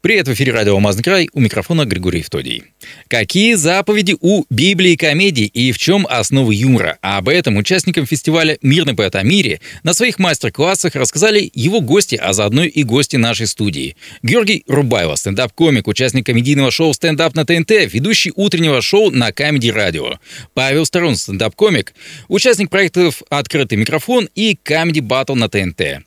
Привет, в эфире радио «Алмазный край», у микрофона Григорий Евтодий. Какие заповеди у Библии комедии и в чем основы юмора? Об этом участникам фестиваля «Мирный поэт о мире» на своих мастер-классах рассказали его гости, а заодно и гости нашей студии. Георгий Рубайло, стендап-комик, участник комедийного шоу «Стендап на ТНТ», ведущий утреннего шоу на Comedy Radio. Павел Старун, стендап-комик, участник проектов «Открытый микрофон» и «Камеди Батл на ТНТ».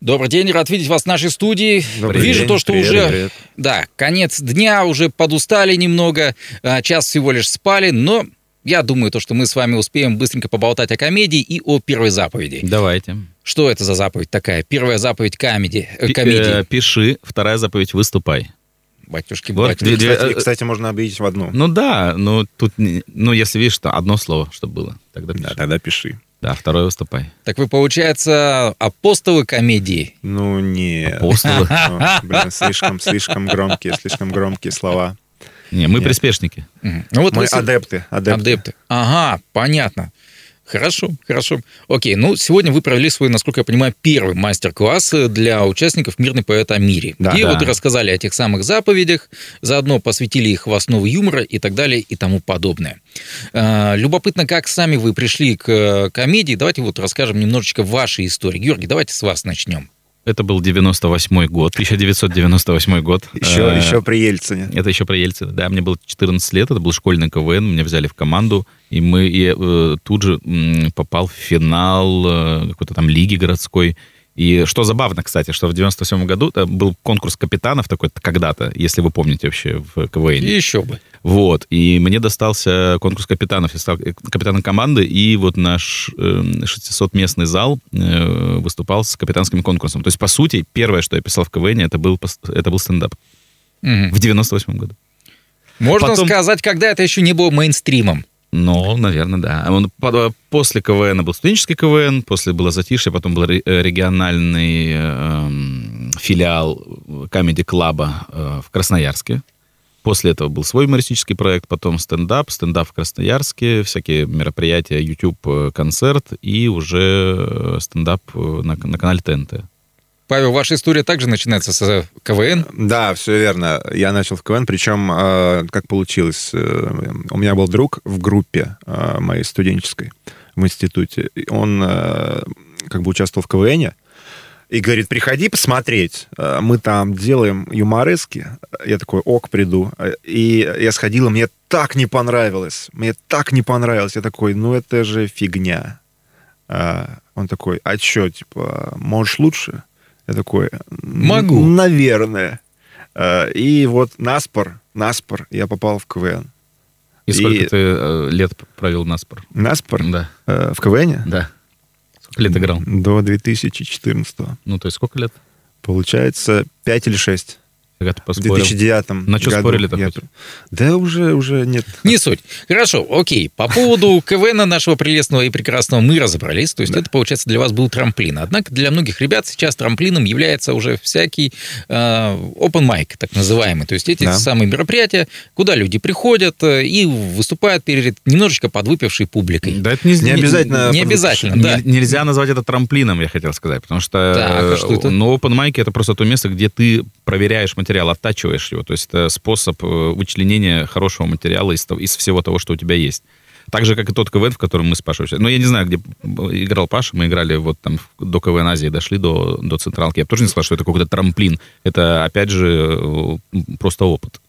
Добрый день, рад видеть вас в нашей студии. Добрый Вижу день, то, что привет, уже, привет. да, конец дня, уже подустали немного, а, час всего лишь спали, но я думаю, то, что мы с вами успеем быстренько поболтать о комедии и о первой заповеди. Давайте. Что это за заповедь такая? Первая заповедь комедии. э, Пи- комедии. э, пиши, вторая заповедь выступай. Батюшки, вот батюшки. две- Кстати, э, кстати, можно объединить в одну. Ну да, ну тут, ну если видишь, что одно слово, чтобы было, тогда пиши. Да, тогда пиши. Второе выступай. Так вы, получается, апостолы комедии. Ну, не. Апостолы. Блин, слишком, слишком громкие, слишком громкие слова. Не, мы Нет. приспешники. Ну вот Мы адепты. Адепты. Ага, понятно. Хорошо, хорошо. Окей, ну сегодня вы провели свой, насколько я понимаю, первый мастер-класс для участников «Мирный поэт о мире», Да, где да. вот рассказали о тех самых заповедях, заодно посвятили их в основу юмора и так далее и тому подобное. А, Любопытно, как сами вы пришли к э, комедии. Давайте вот расскажем немножечко вашей истории. Георгий, давайте с вас начнем. Это был 98 год, 1998 год. Еще, Э, еще при Ельцине. Это еще при Ельцине. Да, мне было 14 лет, это был школьный КВН, меня взяли в команду, и мы и, э, тут же м, попал в финал э, какой-то там лиги городской. И что забавно, кстати, что в 97 году э, был конкурс капитанов такой когда-то, если вы помните вообще в КВН. И еще бы. Вот, и мне достался конкурс капитанов, я стал э, капитаном команды, и вот наш э, 600-местный зал э, выступал с капитанским конкурсом. То есть, по сути, первое, что я писал в КВН, это был, это был стендап Мгм. в 98 году. Можно Потом- сказать, когда это еще не было мейнстримом. Ну, наверное, да. Он, по- после КВН был студенческий КВН, после было затишье, потом был э, региональный эм, филиал Comedy Club а э, в Красноярске. После этого был свой юмористический проект, потом стендап, стендап в Красноярске, всякие мероприятия, YouTube, э, концерт и уже э, стендап э, на, на канале ТНТ. Павел, ваша история также начинается с КВН. Да, все верно. Я начал в КВН, причем, э, как получилось, э, у меня был друг в группе э, моей студенческой в институте. Он э, как бы участвовал в КВНе и говорит, приходи посмотреть. Э, Мы там делаем юморески. Я такой, ок, приду. Э, И я сходил, и мне так не понравилось. Мне так не понравилось. Я такой, ну это же фигня. А, Он такой, а чё, типа, можешь лучше? Я такой, «Н- Могу». Наверное. И вот наспор, наспор, я попал в КВН. И сколько И- ты э, лет провел на спор? Наспор Да, э, в КВН да. Сколько лет играл? до 2014 Ну, то есть сколько лет? Получается 5 или 6. Когда ты В поспорил? 2009 На чё году спорили-то я-? Да уже, уже нет. Не суть. Хорошо, окей. По поводу КВН нашего прелестного и прекрасного мы разобрались. То есть это, получается, для вас был трамплин. Однако для многих ребят сейчас трамплином является уже всякий э, open mic, так называемый. То есть эти Да. самые мероприятия, куда люди приходят э, и выступают перед немножечко подвыпившей публикой. Да, это не, Не обязательно Не под- обязательно, да. Не- Нельзя назвать это трамплином, я хотел сказать, потому что, Так, а что это? э, ну, open mic это просто то место, где ты проверяешь материал, оттачиваешь его, то есть это способ э, вычленения хорошего материала из, из всего того, что у тебя есть. Так же, как и тот КВН, в котором мы с Пашей участвовали. Ну, я не знаю, где играл Паша, мы играли вот там до КВН Азии, дошли до, до Централки. Я бы тоже не сказал, что это какой-то трамплин. Это, опять же, э, просто опыт.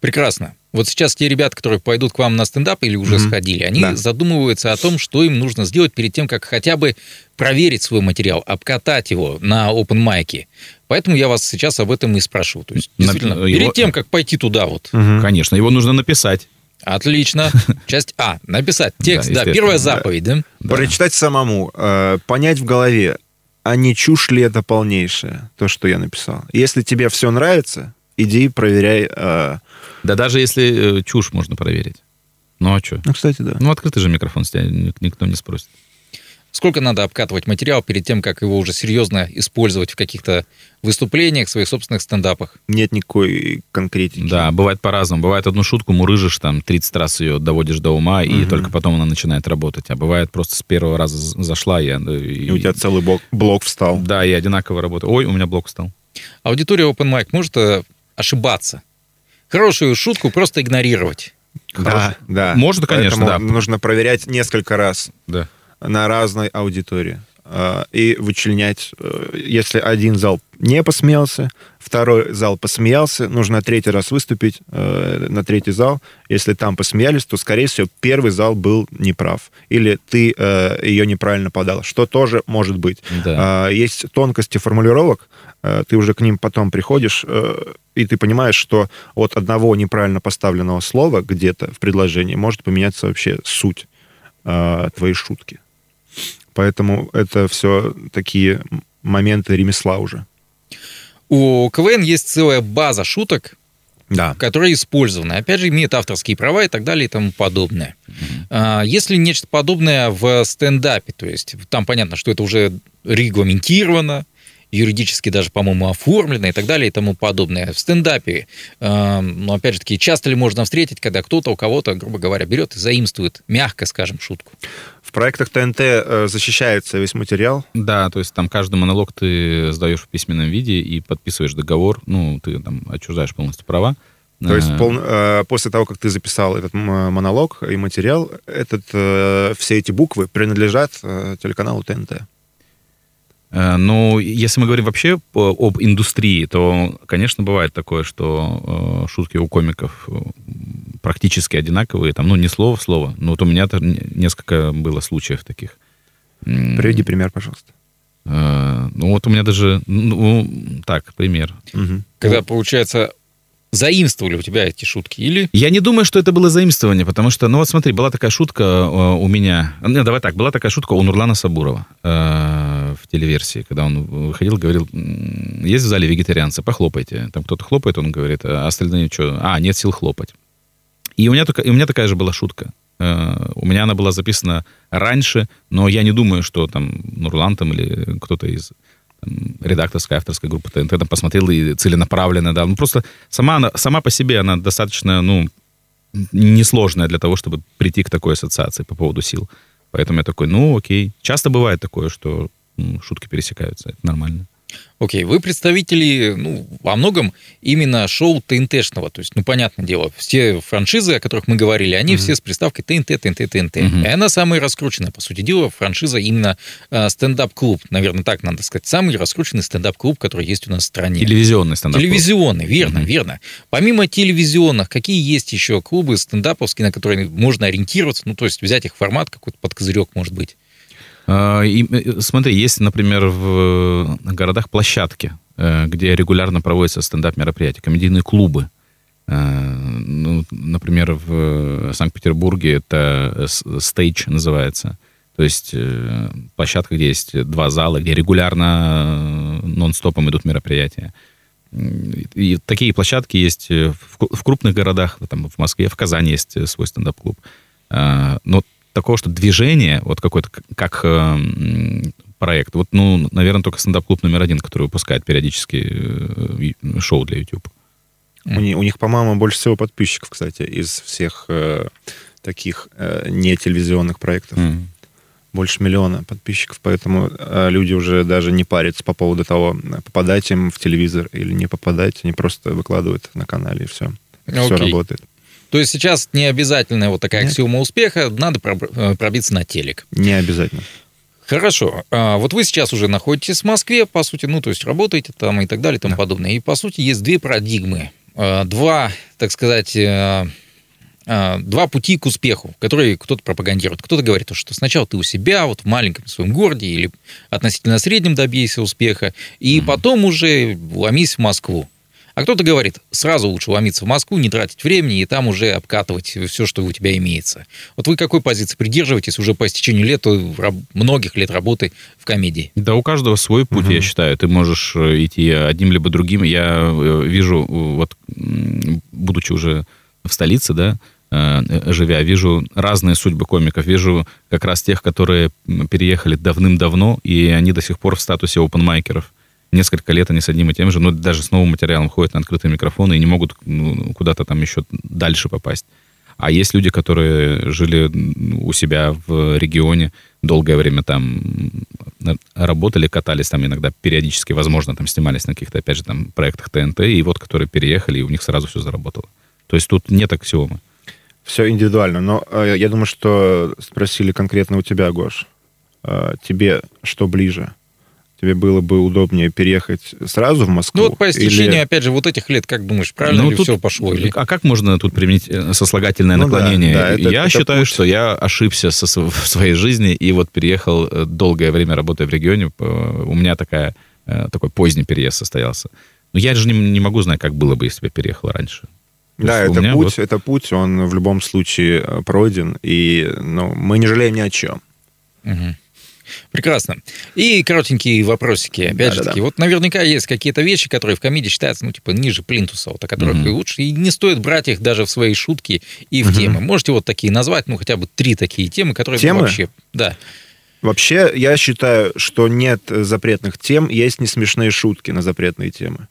Прекрасно. Вот сейчас те ребята, которые пойдут к вам на стендап или уже Мгм. сходили, они Да. задумываются о том, что им нужно сделать перед тем, как хотя бы проверить свой материал, обкатать его на open майке. Поэтому я вас сейчас об этом и спрашиваю. То есть, действительно, его- перед тем, как пойти туда вот. Конечно, его нужно написать. Отлично. Часть А. Написать текст, да, естественно, первая да. заповедь, да? Да. Прочитать самому, э, понять в голове, а не чушь ли это полнейшее, то, что я написал. Если тебе все нравится, иди проверяй. э, Да даже если э, чушь можно проверить. Ну а что? Ну, кстати, да. Ну, открытый же микрофон, с тебя ник- никто не спросит. Сколько надо обкатывать материал перед тем, как его уже серьезно использовать в каких-то выступлениях, своих собственных стендапах? Нет никакой конкретики. Да, бывает по-разному. Бывает одну шутку мурыжишь, там, 30 раз ее доводишь до ума, и Мгм. только потом она начинает работать. А бывает просто с первого раза зашла, и... И у тебя целый блок, блок встал. Да, и одинаково работает. Ой, у меня блок встал. Аудитория Open Mic может э, ошибаться. Хорошую шутку просто игнорировать. Да, да. Можно, конечно, Поэтому да. нужно проверять несколько раз Да. на разной аудитории. А, И вычленять, э, если один зал не посмеялся, второй зал посмеялся, нужно третий раз выступить э, на третий зал. Если там посмеялись, то, скорее всего, первый зал был неправ. Или ты э, ее неправильно подал, что тоже может быть. Да. А, Есть тонкости формулировок, э, ты уже к ним потом приходишь, э, и ты понимаешь, что от одного неправильно поставленного слова где-то в предложении может поменяться вообще суть э, твоей шутки. Поэтому это все такие моменты ремесла уже. У КВН есть целая база шуток, Да. которые использованы. Опять же, имеют авторские права и так далее и тому подобное. А, Если нечто подобное в стендапе, то есть там понятно, что это уже регламентировано, юридически даже, по-моему, оформлено и так далее и тому подобное. В стендапе, э, ну, опять же таки, часто ли можно встретить, когда кто-то у кого-то, грубо говоря, берет и заимствует, мягко скажем, шутку? В проектах ТНТ э, защищается весь материал. Да, то есть там каждый монолог ты сдаешь в письменном виде и подписываешь договор, ну, ты там отчуждаешь полностью права. То есть Э, пол- э, после того, как ты записал этот монолог и материал, этот, э, все эти буквы принадлежат э, телеканалу ТНТ. Э, Ну, если мы говорим вообще об индустрии, то, конечно, бывает такое, что э, шутки у комиков э, практически одинаковые, там, ну, не слово в слово, но вот у меня-то н- несколько было случаев таких. Приведи пример, пожалуйста. Ну, вот у меня даже, ну, так, пример. Мгм. Когда, получается, заимствовали у тебя эти шутки или... Я не думаю, что это было заимствование, потому что, ну вот смотри, была такая шутка у меня, не, давай так, была такая шутка у Нурлана Сабурова телеверсии, когда он выходил, говорил, «М, есть в зале вегетарианцы, похлопайте. Там кто-то хлопает, он говорит, а остальные что? А, нет сил хлопать. И у меня, только, и у меня такая же была шутка. Э, у меня она была записана раньше, но я не думаю, что там Нурлан там или кто-то из там, редакторской, авторской группы ТНТ там посмотрел и целенаправленно, да. Ну, просто сама, она, сама по себе она достаточно, ну, несложная для того, чтобы прийти к такой ассоциации по поводу сил. Поэтому я такой, ну, окей. Часто бывает такое, что шутки пересекаются, это нормально. Окей, вы представители, ну, во многом именно шоу ТНТшного. То есть, ну, понятное дело, все франшизы, о которых мы говорили, они все с приставкой ТНТ, ТНТ, ТНТ. Мгм. И она самая раскрученная, по сути дела, франшиза именно э, стендап-клуб. Наверное, так надо сказать. Самый раскрученный стендап-клуб, который есть у нас в стране. Телевизионный стендап. Телевизионный, верно, Мгм. верно. Помимо телевизионных, какие есть еще клубы стендаповские, на которые можно ориентироваться? Ну, то есть взять их формат какой-то под козырек, может быть. А, и, э, смотри, есть, например, в э, городах площадки, э, где регулярно проводятся стендап-мероприятия, комедийные клубы. Ну, например, в Санкт-Петербурге это стейдж называется. То есть площадка, где есть два зала, где регулярно нон-стопом идут мероприятия. И такие площадки есть в кру- в крупных городах, там, в Москве, в Казани есть свой стендап-клуб. А, Но такого, что движение, вот какой-то как э, проект, вот, ну, наверное, только стендап-клуб номер один, который выпускает периодически э, шоу для YouTube. У, ни- у них, по-моему, больше всего подписчиков, кстати, из всех э, таких э, не телевизионных проектов. М. Больше миллиона подписчиков, поэтому э, люди уже даже не парятся по поводу того, попадать им в телевизор или не попадать. Они просто выкладывают на канале, и все. Все Окей. работает. То есть сейчас не обязательно вот такая Нет. аксиома успеха, надо э, пробиться на телек. Не обязательно. Хорошо. А, Вот вы сейчас уже находитесь в Москве, по сути, ну, то есть работаете там и так далее и тому подобное. И, по сути, есть две парадигмы. А, Два, так сказать, э, два пути к успеху, которые кто-то пропагандирует. Кто-то говорит, что сначала ты у себя, вот в маленьком своем городе или относительно среднем добейся успеха, и потом уже ломись в Москву. А кто-то говорит, сразу лучше ломиться в Москву, не тратить времени и там уже обкатывать все, что у тебя имеется. Вот вы какой позиции придерживаетесь уже по истечению лет, многих лет работы в комедии? Да, у каждого свой путь, я считаю. Ты можешь э, идти одним либо другим. Я э, вижу, э, вот, будучи уже в столице, да, живя, вижу разные судьбы комиков, вижу как раз тех, которые переехали давным-давно, и они до сих пор в статусе опенмайкеров. Несколько лет они с одним и тем же, но даже с новым материалом ходят на открытые микрофоны и не могут ну, куда-то там еще дальше попасть. А есть люди, которые жили у себя в регионе, долгое время там работали, катались там иногда периодически, возможно, там снимались на каких-то, опять же, там проектах ТНТ, и вот которые переехали, и у них сразу все заработало. То есть тут нет аксиомы. Все индивидуально, но э, я думаю, что спросили конкретно у тебя, Гош. Э, тебе что ближе? Тебе было бы удобнее переехать сразу в Москву? Ну вот по истечении, или... опять же, вот этих лет, как думаешь, правильно ну, ли тут... все пошло? Или... А как можно тут применить э, сослагательное ну, наклонение? Да, да, это, я это считаю, путь. что я ошибся со, в своей жизни и вот переехал э, долгое время работая в регионе. У меня такая, э, такой поздний переезд состоялся. Но я же не, не могу знать, как было бы, если бы я переехал раньше. Да, это путь, вот... это путь, он в любом случае пройден, и ну, мы не жалеем ни о чем. Угу. Прекрасно. И коротенькие вопросики, опять да, же таки. Да. Вот наверняка есть какие-то вещи, которые в комедии считаются, ну, типа, ниже плинтуса, вот о которых mm-hmm. и лучше, и не стоит брать их даже в свои шутки и в mm-hmm. темы. Можете вот такие назвать, ну, хотя бы три такие темы, которые темы? вообще... Да. Вообще, я считаю, что нет запретных тем, есть не смешные шутки на запретные темы.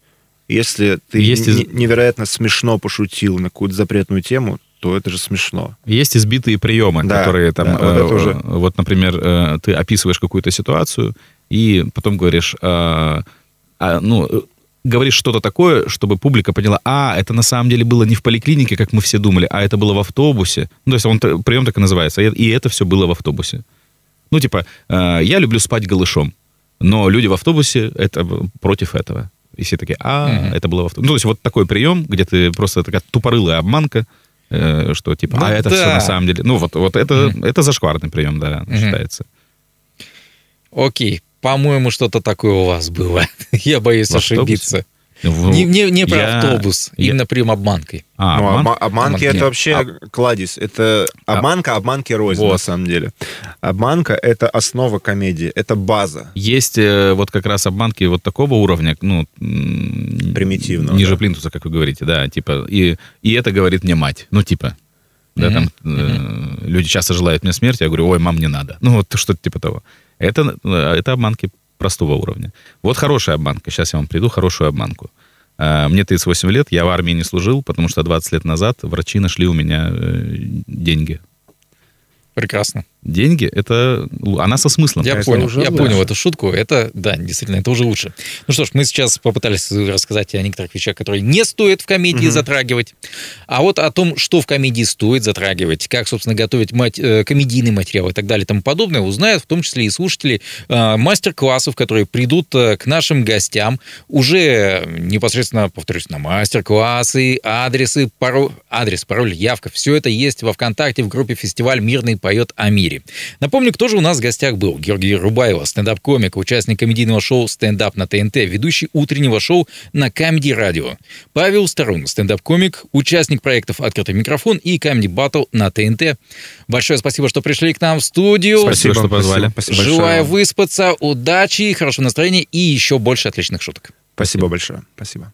Если ты есть невероятно смешно пошутил на какую-то запретную тему, то это же смешно. Есть избитые приемы, да, которые там, да, вот, э, уже... вот, например, э, ты описываешь какую-то ситуацию и потом говоришь, э, э, ну, говоришь что-то такое, чтобы публика поняла, а, это на самом деле было не в поликлинике, как мы все думали, а это было в автобусе. Ну, то есть он прием так и называется, и это все было в автобусе. Ну, типа, э, я люблю спать голышом, но люди в автобусе это против этого. И все такие, а, mm-hmm. это было в автобусе. Ну, то есть вот такой прием, где ты просто такая тупорылая обманка, Э, что типа, ну, а это да. все на самом деле... Ну, вот, вот это, mm. это зашкварный прием, да, mm-hmm. считается. Окей, по-моему, что-то такое у вас было. Я боюсь ошибиться. В... Не, не, не про я... автобус, я... именно прием обманкой. А, ну, обман... обманки это вообще а... кладезь. Это а обманка, обманки рознь, вот. на самом деле. Обманка — это основа комедии, это база. Есть э, вот как раз обманки вот такого уровня, ну... Примитивно. Ниже да. плинтуса, как вы говорите, да, типа, и, и это говорит мне мать. Ну, типа, да, mm-hmm. там mm-hmm. люди часто желают мне смерти, я говорю, ой, мам, не надо. Ну, вот что-то типа того. Это, э, это обманки простого уровня. Вот хорошая обманка. Сейчас я вам приду хорошую обманку. А, мне 38 лет, я в армии не служил, потому что 20 лет назад врачи нашли у меня э, деньги Прекрасно. Деньги это она со смыслом. Я понял, я понял эту шутку. Это да, действительно, это уже лучше. Ну что ж, мы сейчас попытались рассказать о некоторых вещах, которые не стоит в комедии угу. затрагивать. А вот о том, что в комедии стоит затрагивать, как, собственно, готовить мать, э, комедийный материал и так далее и тому подобное, узнают в том числе и слушатели э, мастер-классов, которые придут э, к нашим гостям уже непосредственно, повторюсь, на мастер-классы, адресы, пароль, адрес, пароль, явка. Все это есть во ВКонтакте в группе «Фестиваль Мирный поет о мире». Напомню, кто же у нас в гостях был. Георгий Рубайло, стендап-комик, участник комедийного шоу «Стендап» на ТНТ, ведущий утреннего шоу на Comedy Radio. Павел Старун, стендап-комик, участник проектов «Открытый микрофон» и Comedy Battle на ТНТ. Большое спасибо, что пришли к нам в студию. Спасибо, что позвали. Спасибо Желаю большое. выспаться, удачи, хорошего настроения и еще больше отличных шуток. Спасибо большое. Спасибо.